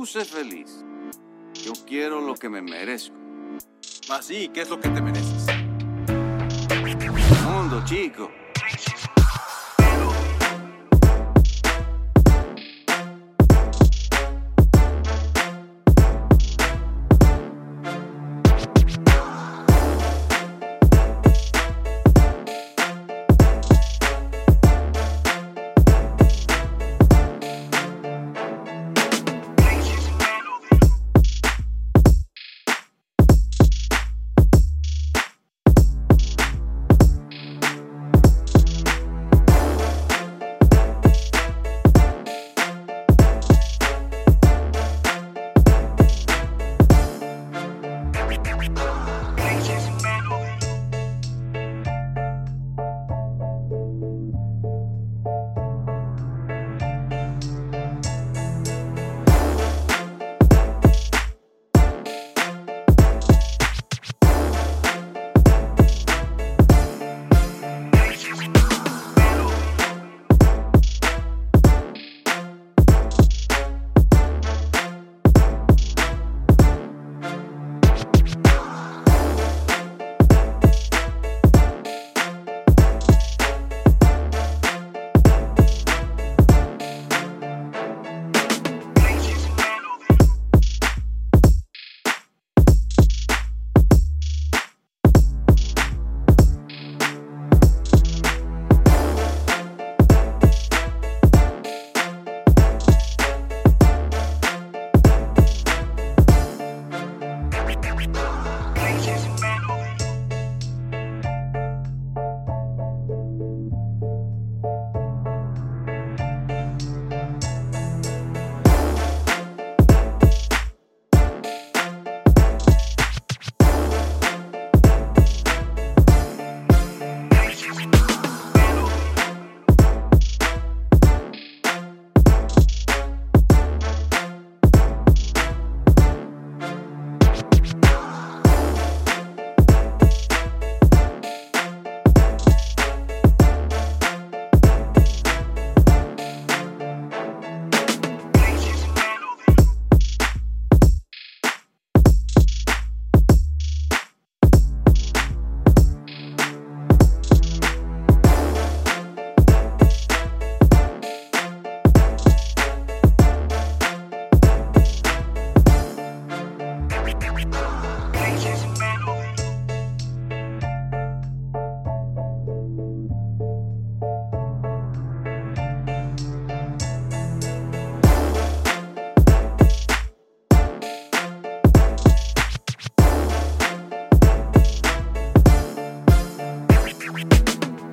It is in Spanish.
tú sé feliz. Yo quiero lo que me merezco. Así, ¿qué es lo que te mereces? Mundo, chico.